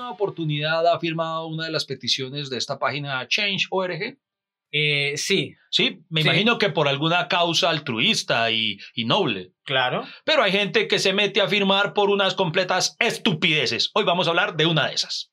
alguna oportunidad ha firmado una de las peticiones de esta página Change.org? Eh, sí. Sí, me Sí. imagino que por alguna causa altruista y, y noble. Claro. Pero hay gente que se mete a firmar por unas completas estupideces. Hoy vamos a hablar de una de esas.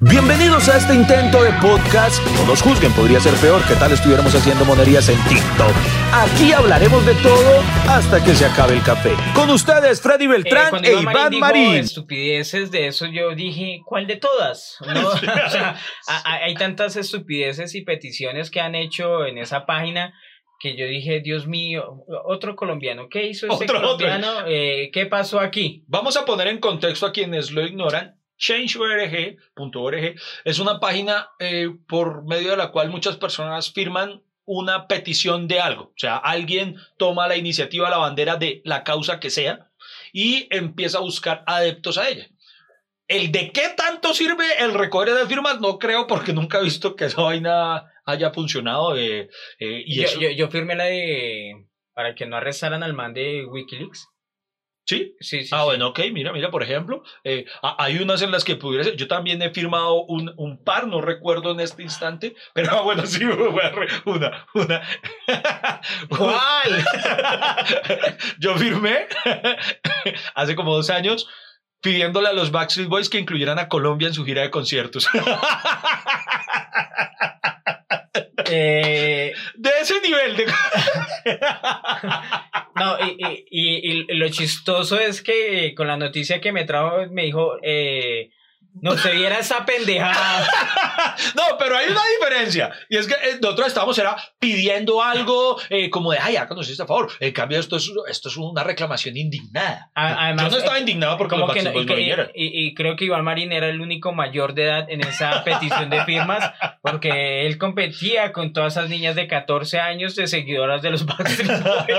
Bienvenidos a este intento de podcast. No nos juzguen, podría ser peor que tal estuviéramos haciendo monerías en TikTok. Aquí hablaremos de todo hasta que se acabe el café. Con ustedes, Freddy Eh, Beltrán e Iván dijo Marín. estupideces de eso, yo dije, ¿cuál de todas? ¿No? O sea, a- a- hay tantas estupideces y peticiones que han hecho en esa página que yo dije, Dios mío, otro colombiano, ¿qué hizo ese Otro, otro. colombiano? Eh, ¿Qué pasó aquí? Vamos a poner en contexto a quienes lo ignoran. Change.org es una página eh, por medio de la cual muchas personas firman una petición de algo. O sea, alguien toma la iniciativa, la bandera de la causa que sea y empieza a buscar adeptos a ella. El de qué tanto sirve el recoger de firmas no creo porque nunca he visto que esa vaina haya funcionado. eh, eh, y yo, eso, yo, yo firmé la de... para que no arrestaran al man de Wikileaks. ¿Sí? Sí, sí. Ah, sí. bueno, ok, mira, mira, por ejemplo, eh, ha- hay unas en las que pudiera ser, yo también he firmado un, un par, no recuerdo en este instante, pero ah, bueno, sí, una, una. ¿Cuál? yo firmé hace como dos años pidiéndole a los Backstreet Boys que incluyeran a Colombia en su gira de conciertos. Eh, de ese nivel de... No, y, y- y- y lo chistoso es que con la noticia que me trajo, me dijo, eh, no se viera esa pendejada. No, pero hay una diferencia. Y es que eh, nosotros estábamos era pidiendo algo eh, como de, ay, háganos este favor. En cambio, esto es, esto es una reclamación indignada. Además, Yo no estaba eh, indignado porque Como los que no, y, no vinieran. y- y creo que Iván Marín era el único mayor de edad en esa petición de firmas, porque él competía con todas esas niñas de 14 años de seguidoras de los Backstreet Boys.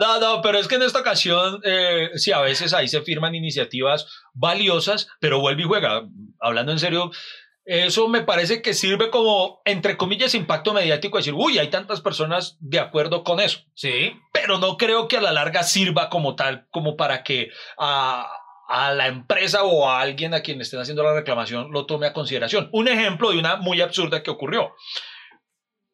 no, no, pero es que en esta ocasión, eh, sí, a veces ahí se firman iniciativas valiosas, pero vuelve y juega. Hablando en serio, eso me parece que sirve como, entre comillas, impacto mediático, decir, uy, hay tantas personas de acuerdo con eso. Sí. pero no creo que a la larga sirva como tal, como para que a, a la empresa o a alguien a quien estén haciendo la reclamación lo tome a consideración. Un ejemplo de una muy absurda que ocurrió.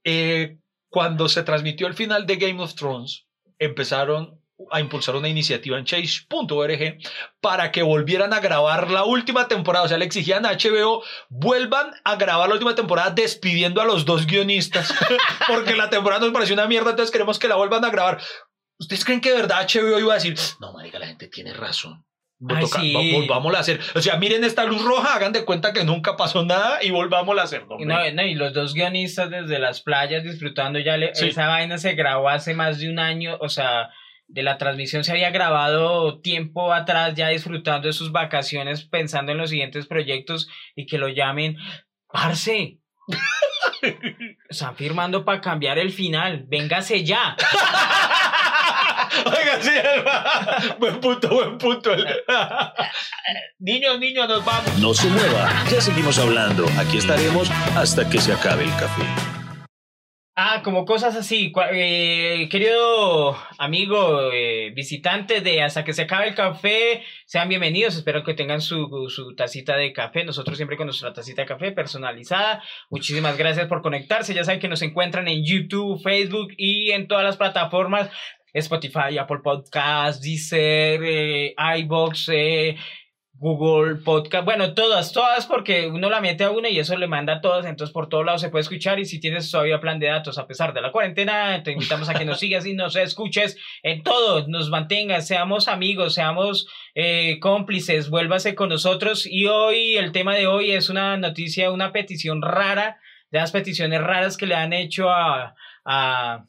Eh, cuando se transmitió el final de Game of Thrones, empezaron a impulsar una iniciativa en change.org para que volvieran a grabar la última temporada. O sea, le exigían a HBO, vuelvan a grabar la última temporada despidiendo a los dos guionistas, porque la temporada nos pareció una mierda, entonces queremos que la vuelvan a grabar. ¿Ustedes creen que de verdad HBO iba a decir, no, marica, la gente tiene razón? Ay, Toca- sí. va- Volvámosla a hacer. O sea, miren esta luz roja, hagan de cuenta que nunca pasó nada y volvámosla a hacer. No, no, y los dos guionistas desde las playas disfrutando ya le- Sí. esa vaina se grabó hace más de un año, o sea, de la transmisión se había grabado tiempo atrás ya disfrutando de sus vacaciones pensando en los siguientes proyectos y que lo llamen Parce. Están firmando para cambiar el final. Véngase ya. Oiga, sí, buen punto, buen punto. niños, niños, nos vamos. No se mueva, ya seguimos hablando. Aquí estaremos hasta que se acabe el café. Ah, como cosas así. Eh, querido amigo eh, visitante de Hasta que se acabe el café, sean bienvenidos. Espero que tengan su, su tacita de café. Nosotros siempre con nuestra tacita de café personalizada. Muchísimas gracias por conectarse. Ya saben que nos encuentran en YouTube, Facebook y en todas las plataformas. Spotify, Apple Podcasts, Deezer, eh, iBox, eh, Google Podcast, bueno, todas, todas, porque uno la mete a una y eso le manda a todas, entonces por todos lados se puede escuchar y si tienes todavía plan de datos a pesar de la cuarentena, te invitamos a que nos sigas y nos escuches en todo, nos mantengas, seamos amigos, seamos eh, cómplices, vuélvase con nosotros y hoy el tema de hoy es una noticia, una petición rara, de las peticiones raras que le han hecho a, a,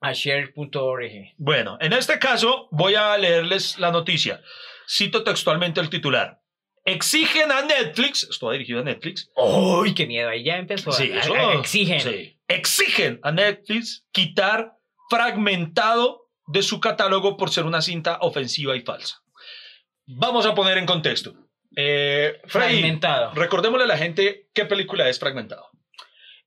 a share.org. Bueno, en este caso voy a leerles la noticia. Cito textualmente el titular. Exigen a Netflix, esto va dirigido a Netflix, ¡Uy, qué miedo! Ahí ya empezó. Sí, a- eso- a- exigen. Sí. Exigen a Netflix quitar fragmentado de su catálogo por ser una cinta ofensiva y falsa. Vamos a poner en contexto. Eh, Freddy, Fragmentado. recordémosle a la gente qué película es fragmentado.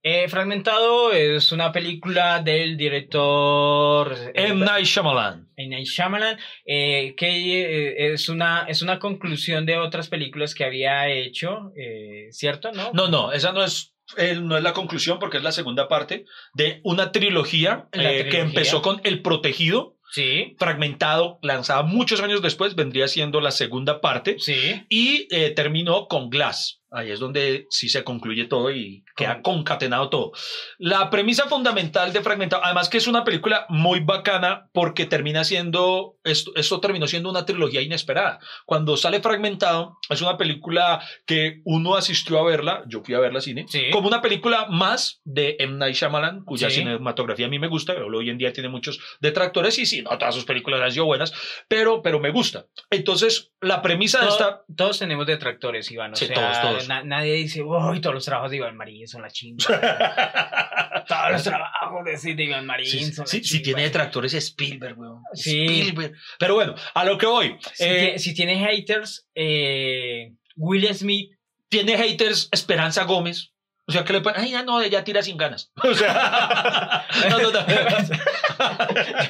Eh, Fragmentado es una película del director eh, M. Night Shyamalan. M. Night Shyamalan, eh, que eh, es, una, es una conclusión de otras películas que había hecho, eh, ¿cierto? ¿No? No, no, esa no es, eh, no es la conclusión porque es la segunda parte de una trilogía, eh, que trilogía. empezó con El Protegido, Sí, fragmentado, lanzada muchos años después, vendría siendo la segunda parte. sí. Y terminó con Glass. Ahí es donde sí se concluye todo y queda concatenado todo. La premisa fundamental de Fragmentado, además que es una película muy bacana porque termina siendo, esto, esto terminó siendo una trilogía inesperada. Cuando sale Fragmentado, es una película que uno asistió a verla, yo fui a verla al cine, Sí. como una película más de M. Night Shyamalan, cuya Sí. cinematografía a mí me gusta, pero hoy en día tiene muchos detractores y sí, no todas sus películas han sido buenas, pero, pero me gusta. Entonces, la premisa de Todo- esta... Todos tenemos detractores, Iván. O Sí, sea, todos, todos. Na- nadie dice, uy, todos los trabajos de Iván Marín son la chingada. todos los trabajos de, sí, de Iván Marín Sí, son la sí, si chimba". tiene detractores es Spielberg, weón. Sí. Spielberg. Pero bueno, a lo que voy. Si, eh, tiene, si tiene haters, eh, Will Smith. tiene haters Esperanza Gómez. O sea, que le ponen, ay, ya no, ella tira sin ganas. O sea, no, no, no.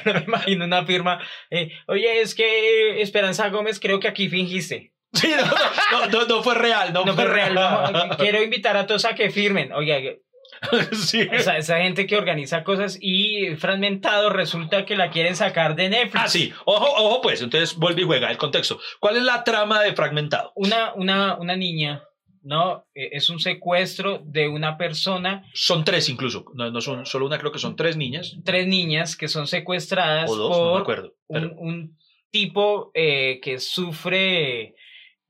Yo me imagino una firma. eh, Oye, es que Esperanza Gómez, creo que aquí fingiste. Sí, no, no, no, no fue real, no, fue real. no, quiero invitar a todos a que firmen. Oye, Sí. esa, esa gente que organiza cosas y fragmentado resulta que la quieren sacar de Netflix. Ah, sí. Ojo, ojo, pues. Entonces vuelve y juega el contexto. ¿Cuál es la trama de Fragmentado? Una, una, una niña, ¿no? Eh, Es un secuestro de una persona, Son tres incluso. No, no son solo una, creo que son tres niñas. tres niñas que son secuestradas O dos, no me por acuerdo. Pero, un, un tipo eh, que sufre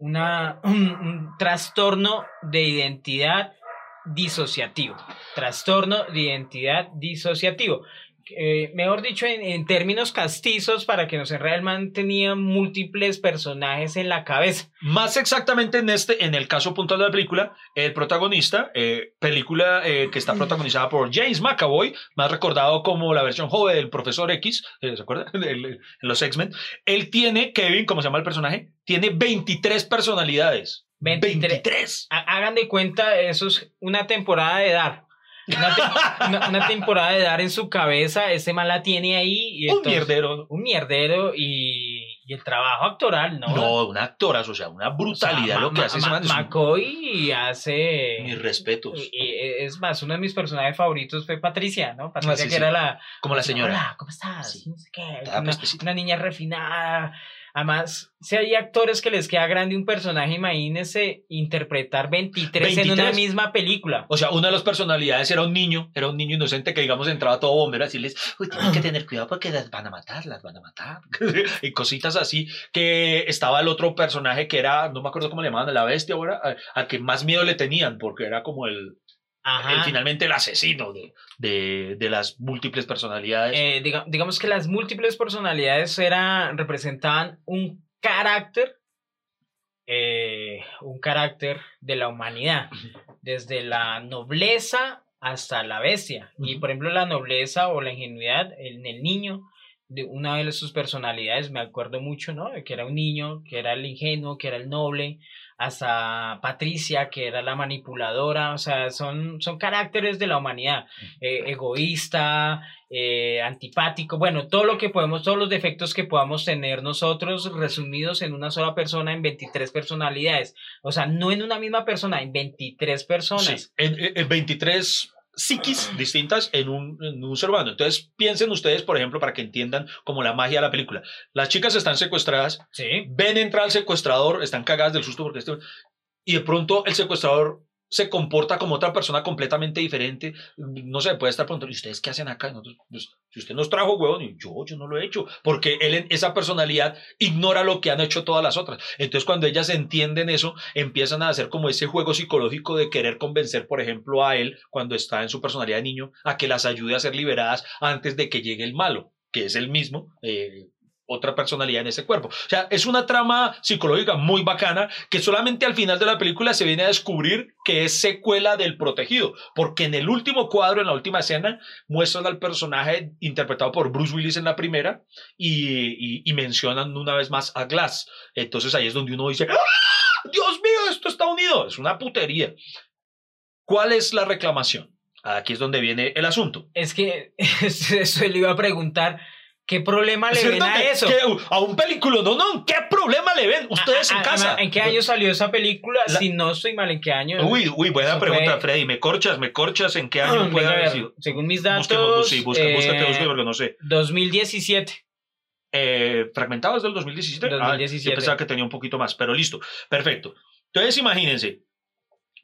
una, un, un trastorno de identidad disociativo. Trastorno de identidad disociativo. Eh, mejor dicho, en, en términos castizos, para que no se realmente tenía múltiples personajes en la cabeza. Más exactamente en este, en el caso puntual de la película, el protagonista, eh, película eh, que está protagonizada por James McAvoy, más recordado como la versión joven del Profesor X, ¿se acuerdan? En los X-Men. Él tiene, Kevin, como se llama el personaje, tiene 23 personalidades. 23. 23. Ha- Hagan de cuenta, eso es una temporada de dar. Una, te- una- una temporada de dar en su cabeza, ese man la tiene ahí. Y Un entonces- mierdero. un mierdero y, y el trabajo actoral, ¿no? No, una actora, o sea, una brutalidad O sea, lo que hace ese Ma- man. McCoy hace. Mis respetos. y- y es más, uno de mis personajes favoritos fue Patricia, ¿no? Patricia, Ah, sí, que sí. era la. Como la señora. Hola, ¿cómo estás? Sí. No sé qué. Una niña refinada. Además, si hay actores que les queda grande un personaje, imagínense interpretar 23, en una 23. misma película. O sea, una de las personalidades era un niño, era un niño inocente que, digamos, entraba todo bombero a decirles, uy, tienen que tener cuidado porque las van a matar, las van a matar. y cositas así, que estaba el otro personaje que era, no me acuerdo cómo le llamaban, la bestia ahora, al que más miedo le tenían, porque era como el, Ajá. el finalmente el asesino de, de, de las múltiples personalidades. Eh, diga- digamos que las múltiples personalidades eran, representaban un carácter, eh, un carácter de la humanidad, desde la nobleza hasta la bestia. Y por ejemplo, la nobleza o la ingenuidad en el niño, de una de sus personalidades, me acuerdo mucho, ¿no? De que era un niño, que era el ingenuo, que era el noble, hasta Patricia, que era la manipuladora, o sea, son, son caracteres de la humanidad, eh, egoísta, eh, antipático, bueno, todo lo que podemos, todos los defectos que podamos tener nosotros resumidos en una sola persona, en 23 personalidades, o sea, no en una misma persona, en 23 personas. Sí, en, en- en 23 psiquis distintas en un, en un ser humano. Entonces, piensen ustedes, por ejemplo, para que entiendan como la magia de la película. Las chicas están secuestradas, Sí. ven entrar al secuestrador, están cagadas del susto porque este... Y de pronto el secuestrador se comporta como otra persona completamente diferente. No sé, puede estar preguntando, ¿y ustedes qué hacen acá? Pues, si usted nos trajo, huevón, yo, yo no lo he hecho. Porque él, en esa personalidad, ignora lo que han hecho todas las otras. Entonces, cuando ellas entienden eso, empiezan a hacer como ese juego psicológico de querer convencer, por ejemplo, a él, cuando está en su personalidad de niño, a que las ayude a ser liberadas antes de que llegue el malo, que es el mismo. eh, otra personalidad en ese cuerpo. O sea, es una trama psicológica muy bacana que solamente al final de la película se viene a descubrir que es secuela del protegido, porque en el último cuadro, en la última escena, muestran al personaje interpretado por Bruce Willis en la primera y, y- y mencionan una vez más a Glass. Entonces ahí es donde uno dice, ¡Ah! Dios mío, esto está unido. Es una putería. ¿Cuál es la reclamación? Aquí es donde viene el asunto. Es que eso le iba a preguntar. ¿Qué problema le ven ¿Cierto a eso? que a un película, no, no, ¿qué problema le ven ustedes Ah, en ah, casa? ¿En qué año salió esa película? La- Si no estoy mal, ¿en qué año? Uy, uy, buena pregunta, fue- Freddy. ¿Me corchas? ¿Me corchas? ¿En qué año puede a haber sido? Según mis datos, Busquemos, sí, busca, eh, búscate, búscate, porque no sé. 2017. Eh, ¿Fragmentado es del 2017? Ah, 2017. yo pensaba que tenía un poquito más, pero listo. Perfecto. Entonces, imagínense.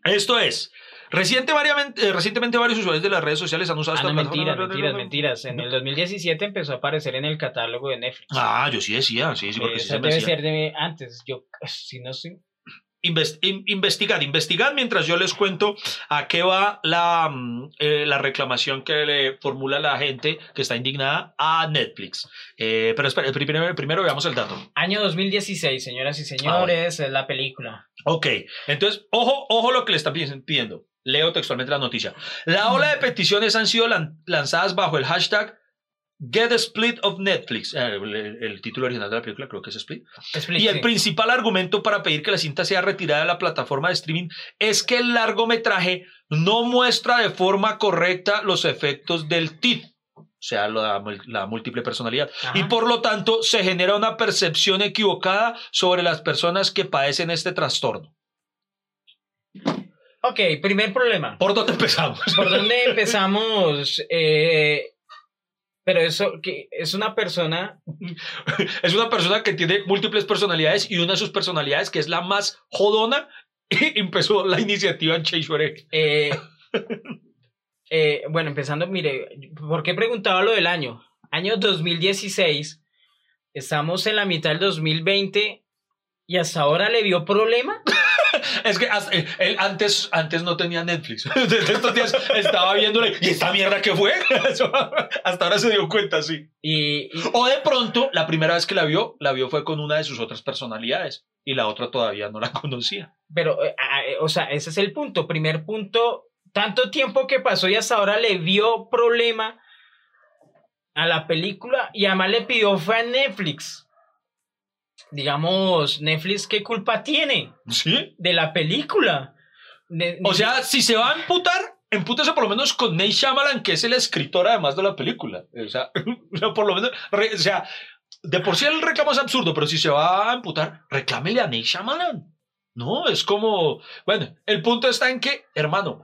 Esto es. Reciente, eh, recientemente varios usuarios de las redes sociales han usado Ah, esta no, mentiras, mentiras, mentiras. En el 2017 empezó a aparecer en el catálogo de Netflix. Ah, yo sí decía, sí, sí, porque Eh, sí esa se me debe hacía. ser de antes. Yo, si no estoy. Inves- in- investigad, investigad mientras yo les cuento a qué va la, mm, eh, la reclamación que le formula la gente que está indignada a Netflix. Eh, pero espera, primero, primero veamos el dato. Año 2016, señoras y señores, es la película. Ok, entonces, ojo, ojo lo que le están pi- pidiendo. Leo textualmente la noticia. La ola de peticiones han sido lan- lanzadas bajo el hashtag Get a Split of Netflix. Eh, El, el título original de la película creo que es Split. Y el principal argumento para pedir que la cinta sea retirada de la plataforma de streaming es que el largometraje no muestra de forma correcta los efectos del TID, o sea, la, la múltiple personalidad. Ajá. Y por lo tanto se genera una percepción equivocada sobre las personas que padecen este trastorno. Ok, primer problema. ¿Por dónde empezamos? ¿Por dónde empezamos? Eh, pero eso que es una persona. es una persona que tiene múltiples personalidades y una de sus personalidades, que es la más jodona, empezó la iniciativa en Change.org. eh, eh, bueno, empezando, mire, ¿por qué preguntaba lo del año? Año 2016, estamos en la mitad del 2020 y hasta ahora le vio problema. Es que hasta- él, antes, antes no tenía Netflix. Desde estos días estaba viéndole. ¿Y esta mierda qué fue? Hasta ahora se dio cuenta, sí. Y, y- O de pronto, la primera vez que la vio, la vio fue con una de sus otras personalidades. Y la otra todavía no la conocía. pero, eh, ah, eh, o sea, ese es el punto. Primer punto, tanto tiempo que pasó y hasta ahora le vio problema a la película y además le pidió fue a Netflix. Digamos, Netflix, ¿qué culpa tiene ¿Sí? de la película? O sea, si se va a emputar, empútese por lo menos con Nate Shyamalan, que es el escritor además de la película. O sea, por lo menos, re- o sea, de por sí el reclamo es absurdo, pero si se va a emputar, reclámele a Nate Shyamalan. No, es como, bueno, el punto está en que, hermano,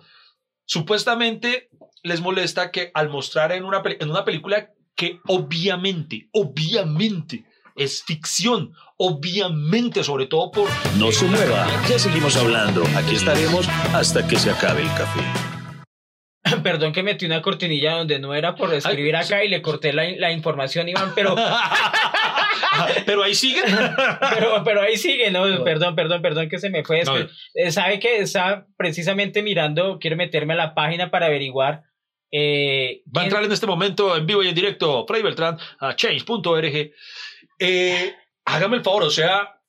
supuestamente les molesta que al mostrar en una, en una película que obviamente, obviamente es ficción, obviamente, sobre todo por... No se mueva, ya seguimos hablando. Aquí estaremos hasta que se acabe el café. Perdón que metí una cortinilla donde no era por escribir acá y le corté la, la información, Iván, pero, pero ahí sigue. pero, pero ahí sigue, ¿no? Perdón, perdón, perdón que se me fue. No. que, eh, ¿Sabe que Estaba precisamente mirando, quiero meterme a la página para averiguar. eh, Va a entrar en este momento en vivo y en directo Freddy Beltrán a change.org. Eh, hágame el favor, o sea,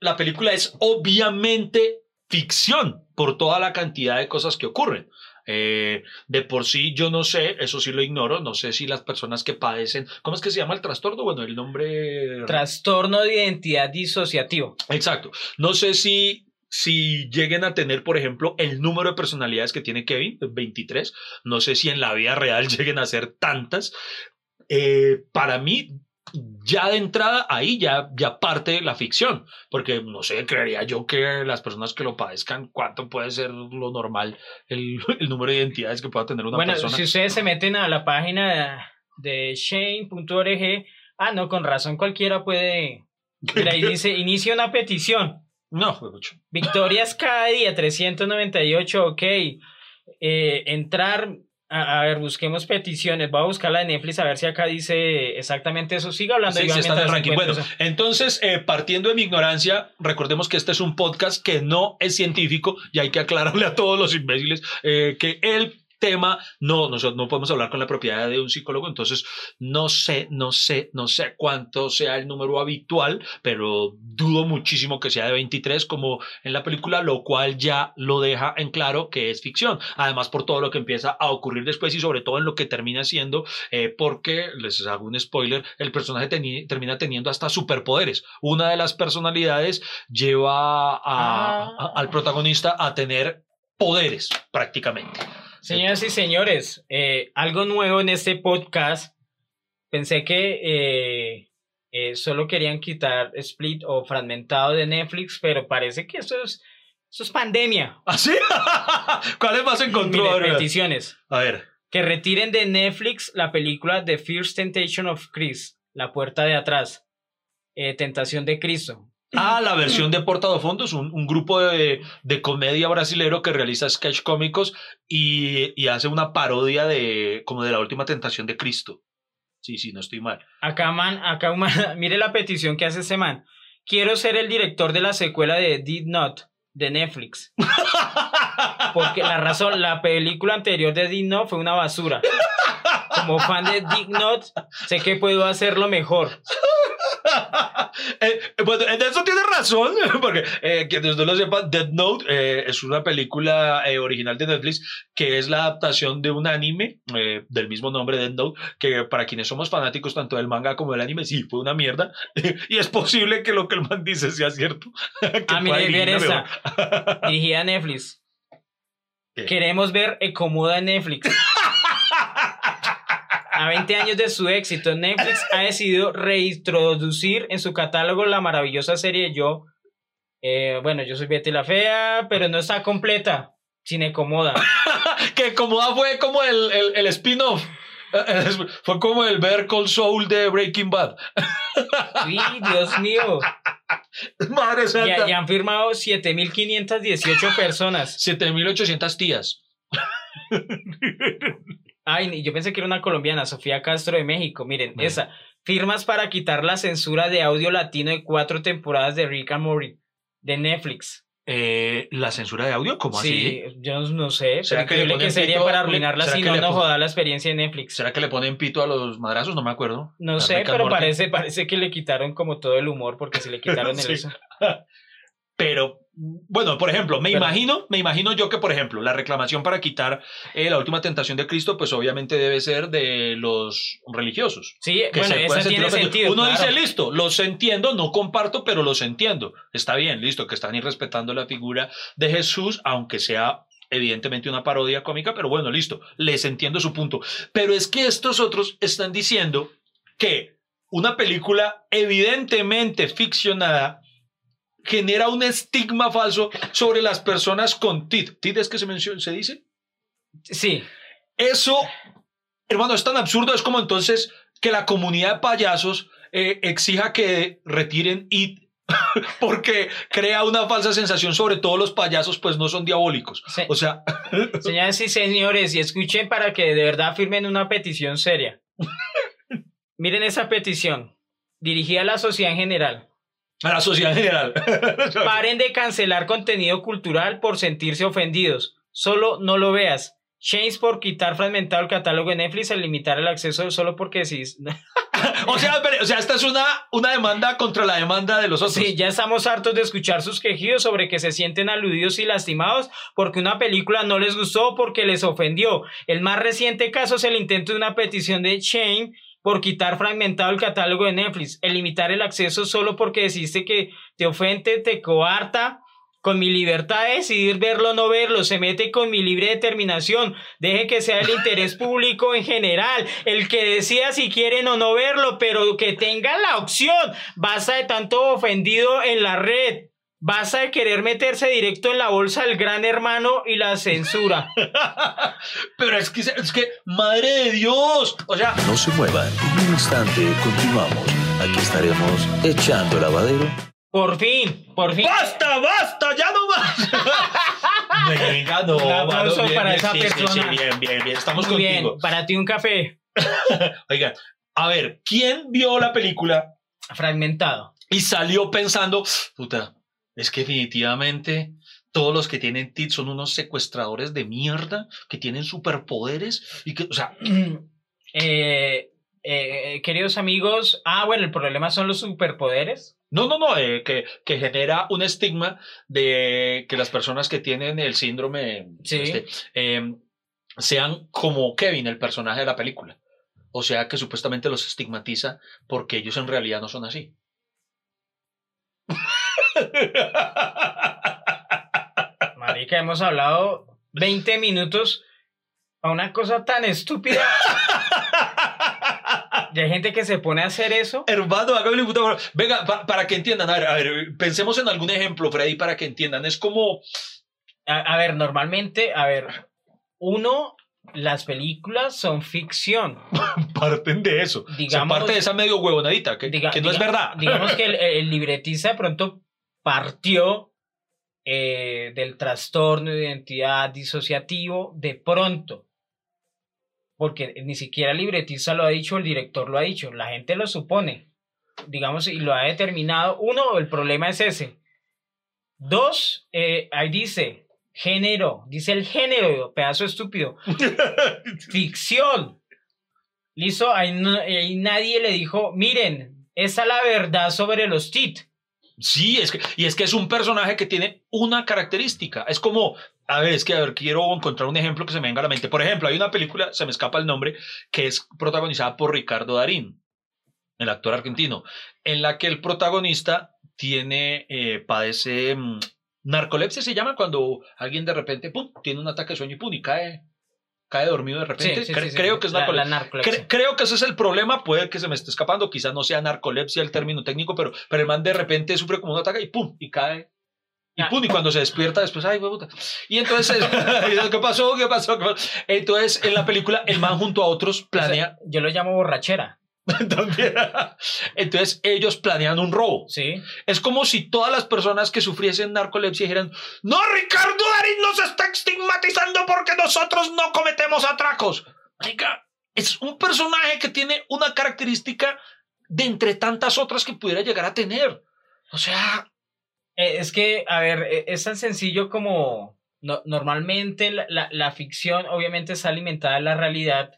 la película es obviamente ficción por toda la cantidad de cosas que ocurren. Eh, de por sí, yo no sé, eso sí lo ignoro, no sé si las personas que padecen, ¿cómo es que se llama el trastorno? Bueno, el nombre... Trastorno de identidad disociativo. Exacto. No sé si, si lleguen a tener, por ejemplo, el número de personalidades que tiene Kevin, 23. No sé si en la vida real lleguen a ser tantas. Eh, para mí, ya de entrada, ahí ya, ya parte la ficción. Porque, no sé, creería yo que las personas que lo padezcan, ¿cuánto puede ser lo normal el, el número de identidades que pueda tener una bueno, persona? si ustedes se meten a la página de shane.org, ah, no, con razón cualquiera puede. Mira, ahí dice, inicia una petición. No, fue mucho. Victorias cada día, 398, ok. Eh, entrar, a, a ver, busquemos peticiones. Voy a buscar la de Netflix a ver si acá dice exactamente eso. Siga hablando. Sí, sí, está en el ranking. Bueno, entonces, eh, partiendo de mi ignorancia, recordemos que este es un podcast que no es científico y hay que aclararle a todos los imbéciles eh, que el tema, no, nosotros no podemos hablar con la propiedad de un psicólogo, entonces no sé, no sé, no sé cuánto sea el número habitual, pero dudo muchísimo que sea de 23 como en la película, lo cual ya lo deja en claro que es ficción. Además, por todo lo que empieza a ocurrir después y sobre todo en lo que termina siendo eh, porque, les hago un spoiler, el personaje teni- termina teniendo hasta superpoderes. Una de las personalidades lleva a- Ah. a- al protagonista a tener poderes prácticamente. Señoras y señores, eh, algo nuevo en este podcast. Pensé que eh, eh, solo querían quitar split o fragmentado de Netflix, pero parece que eso es, eso es pandemia. ¿Ah, sí? ¿Cuáles más encontró? Mire, A ver. peticiones. A ver. Que retiren de Netflix la película The First Temptation of Christ, La Puerta de Atrás, Tentación de Cristo. Ah, la versión de Portado Fondos, un, un grupo de, de comedia brasilero que realiza sketch cómicos y, y hace una parodia de como de la última tentación de Cristo. Sí, sí, no estoy mal. Acá, man, acá, man- mire la petición que hace ese man. Quiero ser el director de la secuela de Did Not de Netflix. Porque la razón, la película anterior de Did Not fue una basura. Como fan de Did Not, sé que puedo hacerlo mejor. Eh, bueno, en eso tiene razón, porque eh, quienes no lo sepan, Dead Note eh, es una película eh, original de Netflix que es la adaptación de un anime del mismo nombre, Dead Note, que para quienes somos fanáticos tanto del manga como del anime, sí, fue una mierda. y es posible que lo que el man dice sea cierto. ver dirigirla esta. mejor. Dirigida a Netflix. ¿Qué? Queremos ver Ecomoda en Netflix. A 20 años de su éxito, Netflix ha decidido reintroducir en su catálogo la maravillosa serie Yo. Eh, bueno, yo soy Betty la Fea, pero no está completa, sin Ecomoda. que como fue como el, el, el spin-off. Eh, Fue como el Bear Call Soul de Breaking Bad. Sí, Dios mío. Madre santa. Ya, ya han firmado 7.518 personas. 7800 tías. Ay, yo pensé que era una colombiana, Sofía Castro de México. Miren, Bueno. esa. Firmas para quitar la censura de audio latino de cuatro temporadas de Rick and Morty de Netflix. Eh, ¿La censura de audio? ¿Cómo sí, así? yo no sé. ¿Será que le que sería pito? para arruinarla ¿Será si no, no joda la experiencia de Netflix. ¿Será que le ponen pito a los madrazos? No me acuerdo. No sé, pero parece, parece que le quitaron como todo el humor porque si le quitaron el Sí. eso. Pero, bueno, por ejemplo, me Pero- imagino, me imagino yo que, por ejemplo, la reclamación para quitar eh, la última tentación de Cristo, pues obviamente debe ser de los religiosos. Sí, que bueno, sentir tiene sentido. Uno claro. dice, listo, los entiendo, no comparto, pero los entiendo. Está bien, listo, que están irrespetando la figura de Jesús, aunque sea evidentemente una parodia cómica, pero bueno, listo, les entiendo su punto. Pero es que estos otros están diciendo que una película evidentemente ficcionada genera un estigma falso sobre las personas con TID. ¿TID es que se, menciona, se dice? Sí, Eso, hermano, es tan absurdo. Es como entonces que la comunidad de payasos eh, exija que retiren IT porque crea una falsa sensación sobre todos los payasos, pues no son diabólicos. Sí. O sea, Señoras y señores, y escuchen para que de verdad firmen una petición seria. Miren esa petición, dirigida a la sociedad en general. A la sociedad en general. Paren de cancelar contenido cultural por sentirse ofendidos. Solo no lo veas. Change por quitar fragmentado el catálogo de Netflix al limitar el acceso solo porque decís. o, sea, espere, o sea, esta es una, una demanda contra la demanda de los otros. Sí, ya estamos hartos de escuchar sus quejidos sobre que se sienten aludidos y lastimados porque una película no les gustó o porque les ofendió. El más reciente caso es el intento de una petición de Shane por quitar fragmentado el catálogo de Netflix, el limitar el acceso solo porque deciste que te ofende, te coarta. Con mi libertad de decidir verlo o no verlo, se mete con mi libre determinación. Deje que sea el interés público en general, el que decida si quieren o no verlo, pero que tenga la opción. Basta de tanto ofendido en la red. Basta de querer meterse directo en la bolsa del gran hermano y la censura. Pero es que, es que, madre de Dios. O sea, No se muevan, en un instante continuamos. Aquí estaremos echando lavadero. Por fin, por fin. ¡Basta, basta! ¡Ya no más! Venga, no, Un aplauso bien, para bien, esa sí, sí, sí, persona. bien, bien, bien. Estamos Muy bien, contigo. para ti un café Oigan, a ver, ¿quién vio la película fragmentado. y salió pensando, puta, es que definitivamente todos los que tienen TIT son unos secuestradores de mierda que tienen superpoderes y que, o sea, Eh, eh, queridos amigos, ah, bueno, el problema son los superpoderes. no, no, no, eh, que, que genera un estigma de que las personas que tienen el síndrome Sí. este, eh, sean como Kevin, el personaje de la película. O sea, que supuestamente los estigmatiza porque ellos en realidad no son así. Marica, hemos hablado 20 minutos A una cosa tan estúpida. y hay gente que se pone a hacer eso. Hermano, hágame un puta. Venga, pa- para que entiendan, a ver, a ver, pensemos en algún ejemplo, Freddy, para que entiendan. Es como, A, a ver, normalmente, a ver, uno, las películas son ficción. parten de eso. Digamos- parte de esa medio huevonadita, que, Diga- que no es diga- verdad. Digamos que el, el libretista de pronto partió eh, del trastorno de identidad disociativo de pronto. Porque ni siquiera el libretista lo ha dicho, el director lo ha dicho, la gente lo supone. Digamos, y lo ha determinado. Uno, el problema es ese. Dos, eh, ahí dice género, dice el género, pedazo estúpido. Ficción. Listo, ahí, no- ahí nadie le dijo, miren, esa es la verdad sobre los TIT. Sí, es que, y es que es un personaje que tiene una característica. Es como, a ver, es que a ver, quiero encontrar un ejemplo que se me venga a la mente. Por ejemplo, hay una película, se me escapa el nombre, que es protagonizada por Ricardo Darín, el actor argentino, en la que el protagonista tiene, eh, padece mm, narcolepsia, se llama cuando alguien de repente, tiene un ataque de sueño y y cae, cae dormido de repente. Sí, sí, Cre- sí, sí. creo que es La- narcolepsia. la narcolepsia. Cre- creo que ese es el problema, puede que se me esté escapando, quizás no sea narcolepsia el término técnico, pero, pero el man de repente sufre como un ataque y pum, y cae. Y Ah. pum, y cuando se despierta después, ay, huevuta. Y entonces, ¿qué pasó? ¿Qué pasó? ¿Qué pasó? Entonces, en la película, el man junto a otros planea O sea, yo lo llamo borrachera. también. Entonces, ellos planean un robo. Sí. Es como si todas las personas que sufriesen narcolepsia dijeran, no, Ricardo Darín nos está estigmatizando porque nosotros no cometemos atracos. Oiga, es un personaje que tiene una característica de entre tantas otras que pudiera llegar a tener. O sea, Eh, es que, a ver, eh, es tan sencillo como no- normalmente la, la- la ficción obviamente está alimentada de la realidad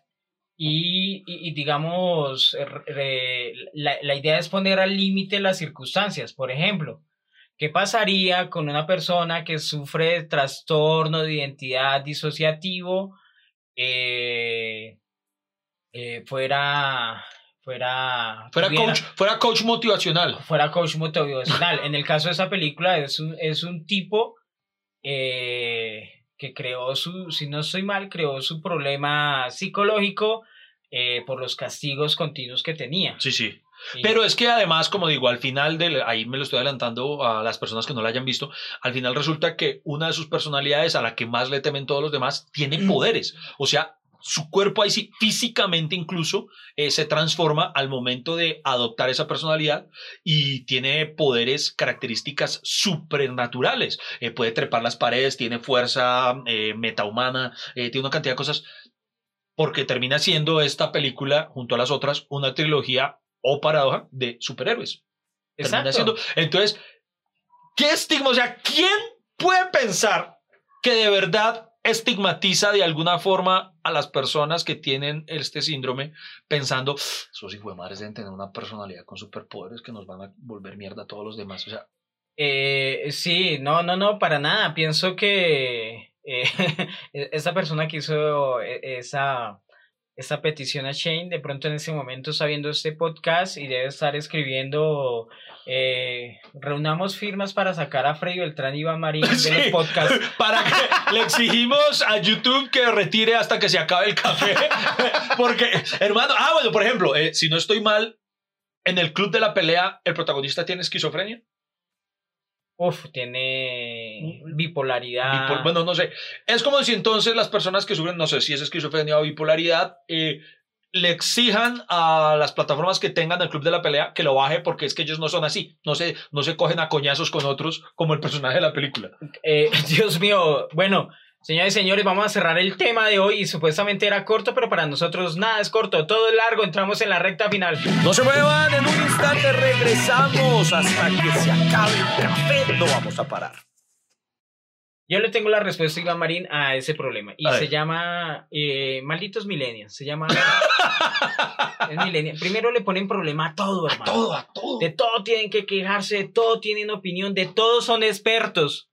y, y- y digamos, re- la, la idea es poner al límite las circunstancias. Por ejemplo, ¿qué pasaría con una persona que sufre de trastorno de identidad disociativo? eh, eh, fuera, fuera, fuera tuviera- coach, fuera coach motivacional. fuera coach motivacional. En el caso de esa película es un, es un tipo eh, que creó su, si no estoy mal, creó su problema psicológico eh, por los castigos continuos que tenía. Sí, sí. Pero es que además, como digo, al final del, ahí me lo estoy adelantando a las personas que no la hayan visto, al final resulta que una de sus personalidades a la que más le temen todos los demás tiene poderes. O sea, su cuerpo ahí sí, físicamente incluso, eh, se transforma al momento de adoptar esa personalidad y tiene poderes, características supernaturales. Eh, puede trepar las paredes, tiene fuerza eh, metahumana, tiene una cantidad de cosas. Porque termina siendo esta película, junto a las otras, una trilogía o paradoja de superhéroes. Termina siendo. Entonces, ¿qué estigma? O sea, ¿quién puede pensar que de verdad estigmatiza de alguna forma a las personas que tienen este síndrome pensando, esos hijos de madres deben tener una personalidad con superpoderes que nos van a volver mierda a todos los demás? O sea, Eh, sí, no, no, no, para nada. Pienso que eh, esa persona que hizo eh, esa, esa petición a Shane, de pronto en ese momento está viendo este podcast y debe estar escribiendo, eh, reunamos firmas para sacar a Freddy Beltrán y Iván Marín de los Sí. podcasts. para que le exigimos a YouTube que retire hasta que se acabe el café. Porque, hermano, ah, bueno, por ejemplo, eh, si no estoy mal, en el club de la pelea, el protagonista tiene esquizofrenia. Uf, tiene bipolaridad. Bipol- bueno, no sé. Es como si entonces las personas que sufren, no sé si es esquizofrenia o bipolaridad, eh, le exijan a las plataformas que tengan el club de la pelea que lo baje porque es que ellos no son así. No se, no se cogen a coñazos con otros como el personaje de la película. Eh, Dios mío, bueno, señores y señores, vamos a cerrar el tema de hoy y supuestamente era corto, pero para nosotros nada es corto, todo es largo, entramos en la recta final. No se muevan, en un instante regresamos hasta que se acabe el café. No vamos a parar. Yo le tengo la respuesta, Iván Marín, a ese problema y A se ver. llama eh, Malditos Millennials, se llama... es millennial. Primero le ponen problema a todo, A hermano. todo, a todo. De todo tienen que quejarse, de todo tienen opinión, de todo son expertos.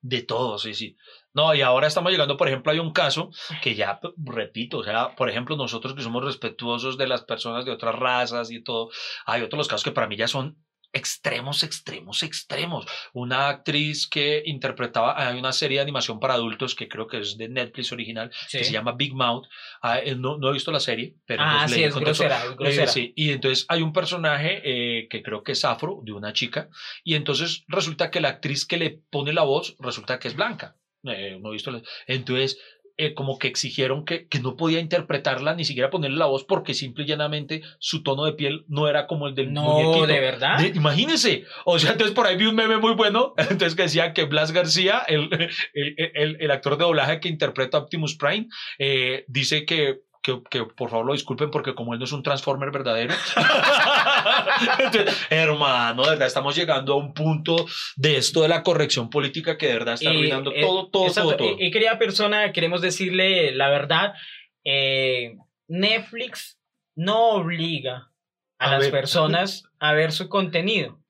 De todo, sí, sí. No, y ahora estamos llegando, por ejemplo, hay un caso que ya, repito, o sea, por ejemplo, nosotros que somos respetuosos de las personas de otras razas y todo, hay otros casos que para mí ya son extremos, extremos, extremos. Una actriz que interpretaba, hay una serie de animación para adultos que creo que es de Netflix original, que se llama Big Mouth. Ah, eh, no, no, he visto la serie, pero... Ah, pues sí, es grosera, es grosera. Eh, sí. Y entonces hay un personaje eh, que creo que es afro, de una chica, y entonces resulta que la actriz que le pone la voz, resulta que es blanca. No he visto la... Entonces eh, como que exigieron que, que, no podía interpretarla ni siquiera ponerle la voz porque simple y llanamente su tono de piel no era como el del no, de verdad. imagínense. O sea, entonces por ahí vi un meme muy bueno, entonces que decía que Blas García, el, el, el, actor de doblaje que interpreta Optimus Prime, eh, dice que que, por favor lo disculpen porque como él no es un Transformer verdadero. hermano, de verdad estamos llegando a un punto de esto de la corrección política que de verdad está arruinando eh, todo, todo, todo, todo, Y, querida persona, queremos decirle la verdad, eh, Netflix no obliga a, las personas a ver su contenido.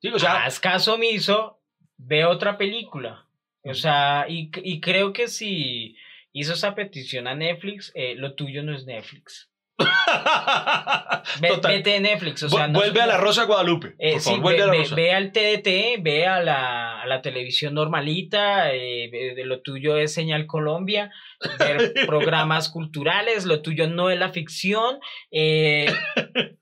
Sí, o sea, haz caso omiso, ve otra película. O sea, y, y creo que si hizo esa petición a Netflix, eh, lo tuyo no es Netflix. vete a Netflix. O sea, vuelve a la Rosa Guadalupe. Eh, sí, vuelve ve, a la Rosa. Ve, al TDT, ve a la, a la televisión normalita. Eh, de lo tuyo es Señal Colombia. Ver programas culturales. Lo tuyo no es la ficción. Eh,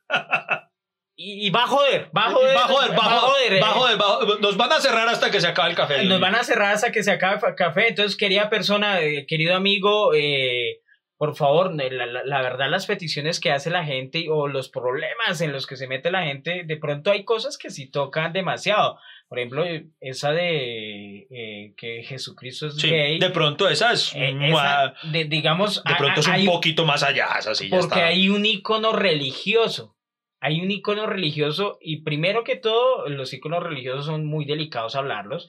y, va a joder, va a joder. Va a joder, va a joder. Va a joder, Nos van a cerrar hasta que se acabe el café. Nos van a cerrar hasta que se acabe el café. Entonces, querida persona, eh, querido amigo, eh, por favor, la, la, verdad, las peticiones que hace la gente o los problemas en los que se mete la gente, de pronto hay cosas que sí tocan demasiado. Por ejemplo, esa de eh, que Jesucristo es gay. De pronto esa es. de, digamos. De pronto es un poquito más allá, así Porque hay un icono religioso hay un icono religioso y primero que todo, los iconos religiosos son muy delicados hablarlos,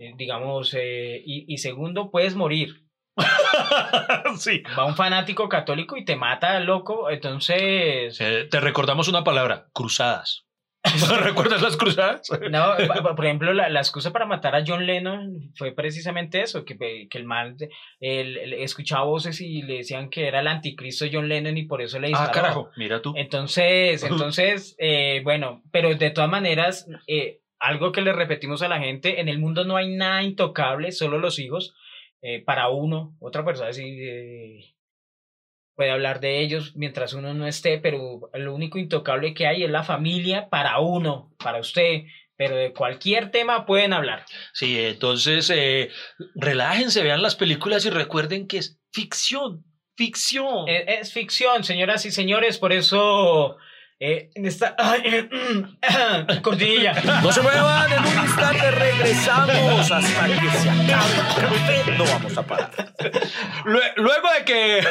eh, digamos, eh, y, segundo, puedes morir. sí. Va un fanático católico y te mata, loco, entonces... te recordamos una palabra, cruzadas. ¿Recuerdas las cruzadas? No, por ejemplo, la, excusa para matar a John Lennon fue precisamente eso, que, que el mal escuchaba voces y le decían que era el anticristo John Lennon y por eso le disparó. Ah, carajo, mira tú. Entonces, entonces, eh, bueno, pero de todas maneras, eh, algo que le repetimos a la gente, en el mundo no hay nada intocable, solo los hijos. Eh, para uno, otra persona así, puede hablar de ellos mientras uno no esté, pero lo único intocable que hay es la familia para uno, para usted, pero de cualquier tema pueden hablar. Sí, entonces eh, relájense, vean las películas y recuerden que es ficción, ficción. Es, es ficción, señoras y señores, por eso eh, en esta ay, cortinilla. No se muevan, en un instante regresamos hasta que se acabe el No vamos a parar. Luego de que,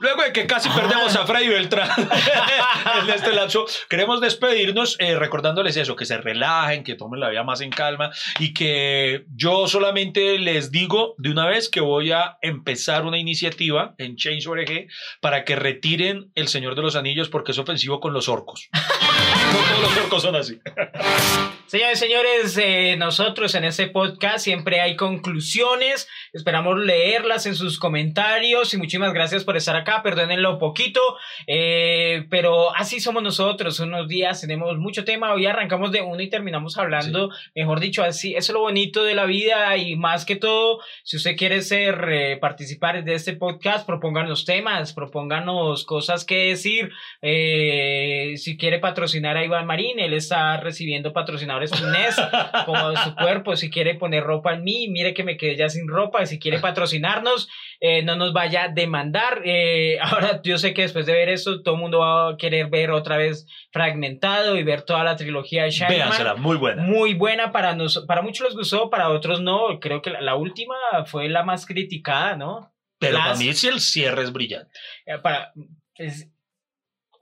luego de que casi perdemos a Freddy Beltrán en este lapso, queremos despedirnos eh, recordándoles eso, que se relajen, que tomen la vida más en calma y que yo solamente les digo de una vez que voy a empezar una iniciativa en Change.org para que retiren El Señor de los Anillos porque es ofensivo con los orcos. Welsh. No todos los orcos son así. Señores, señores, eh, nosotros en este podcast siempre hay conclusiones. Esperamos leerlas en sus comentarios y muchísimas gracias por estar acá. Perdónenlo poquito, eh, pero así somos nosotros. Unos días tenemos mucho tema. Hoy arrancamos de uno y terminamos hablando, mejor dicho, así. Eso es lo bonito de la vida y más que todo, si usted quiere ser eh, participar de este podcast, propónganos temas, propónganos cosas que decir. si quiere patrocinar a Iván Marín, él está recibiendo patrocinadores es como de su cuerpo, si quiere poner ropa en mí, mire que me quedé ya sin ropa, si quiere patrocinarnos, eh, no nos vaya a demandar. Eh, ahora yo sé que después de ver esto, todo el mundo va a querer ver otra vez fragmentado y ver toda la trilogía de Shining. muy buena. Muy buena, para, nos, para muchos les gustó, para otros no, creo que la, última fue la más criticada, ¿no? Pero para mí sí el cierre es brillante. Eh, para,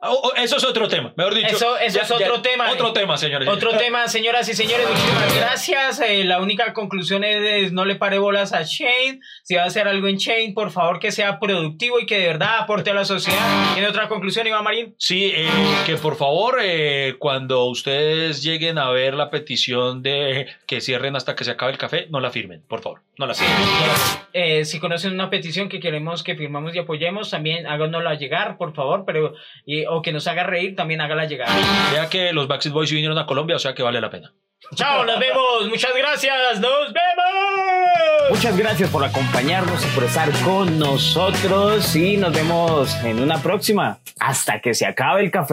Oh, oh, eso es otro tema, mejor dicho. Eso, es otro tema. Otro tema, señores. Otro tema, señoras y señores. Muchísimas gracias. Eh, la única conclusión es, no le pare bolas a Shane. Si va a hacer algo en Shane, por favor que sea productivo y que de verdad aporte a la sociedad. ¿Tiene otra conclusión, Iván Marín? Sí, eh, que por favor, eh, cuando ustedes lleguen a ver la petición de que cierren hasta que se acabe el café, no la firmen, por favor. No la firmen. si conocen una petición que queremos que firmamos y apoyemos, también háganosla llegar, por favor. Pero o que nos haga reír, también hágala llegar. Vea que los Backstreet Boys vinieron a Colombia, o sea que vale la pena. Chao, nos vemos. Muchas gracias. Nos vemos. Muchas gracias por acompañarnos y por estar con nosotros y nos vemos en una próxima. Hasta que se acabe el café.